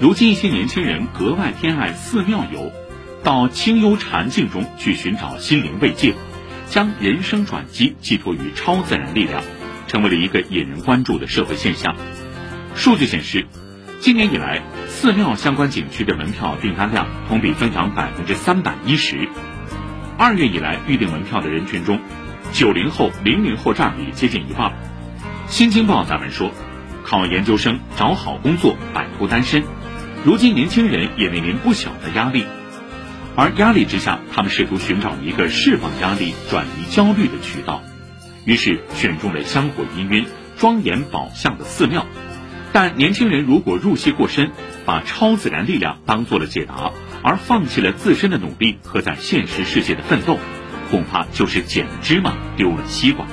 如今一些年轻人格外偏爱寺庙游，到清幽禅境中去寻找心灵慰藉，将人生转机寄托于超自然力量，成为了一个引人关注的社会现象。数据显示，今年以来，寺庙相关景区的门票订单量同比增长百分之三百一十。二月以来，预订门票的人群中，九零后、零零后占比接近一半。新京报杂文说，考研究生、找好工作、摆脱单身，如今年轻人也面临不小的压力，而压力之下，他们试图寻找一个释放压力、转移焦虑的渠道，于是选中了香火氤氲、庄严宝相的寺庙。但年轻人如果入戏过深，把超自然力量当做了解答，而放弃了自身的努力和在现实世界的奋斗，恐怕就是捡了芝麻丢了西瓜。